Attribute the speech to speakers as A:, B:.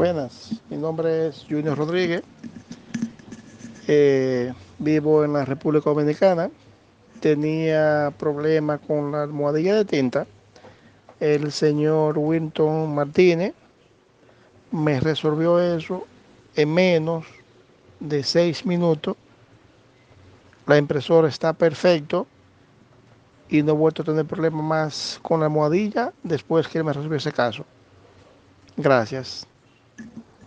A: Buenas, mi nombre es Junior Rodríguez, eh, vivo en la República Dominicana, tenía problemas con la almohadilla de tinta, el señor Winton Martínez me resolvió eso en menos de seis minutos, la impresora está perfecto y no he vuelto a tener problemas más con la almohadilla después que me resolvió ese caso. Gracias.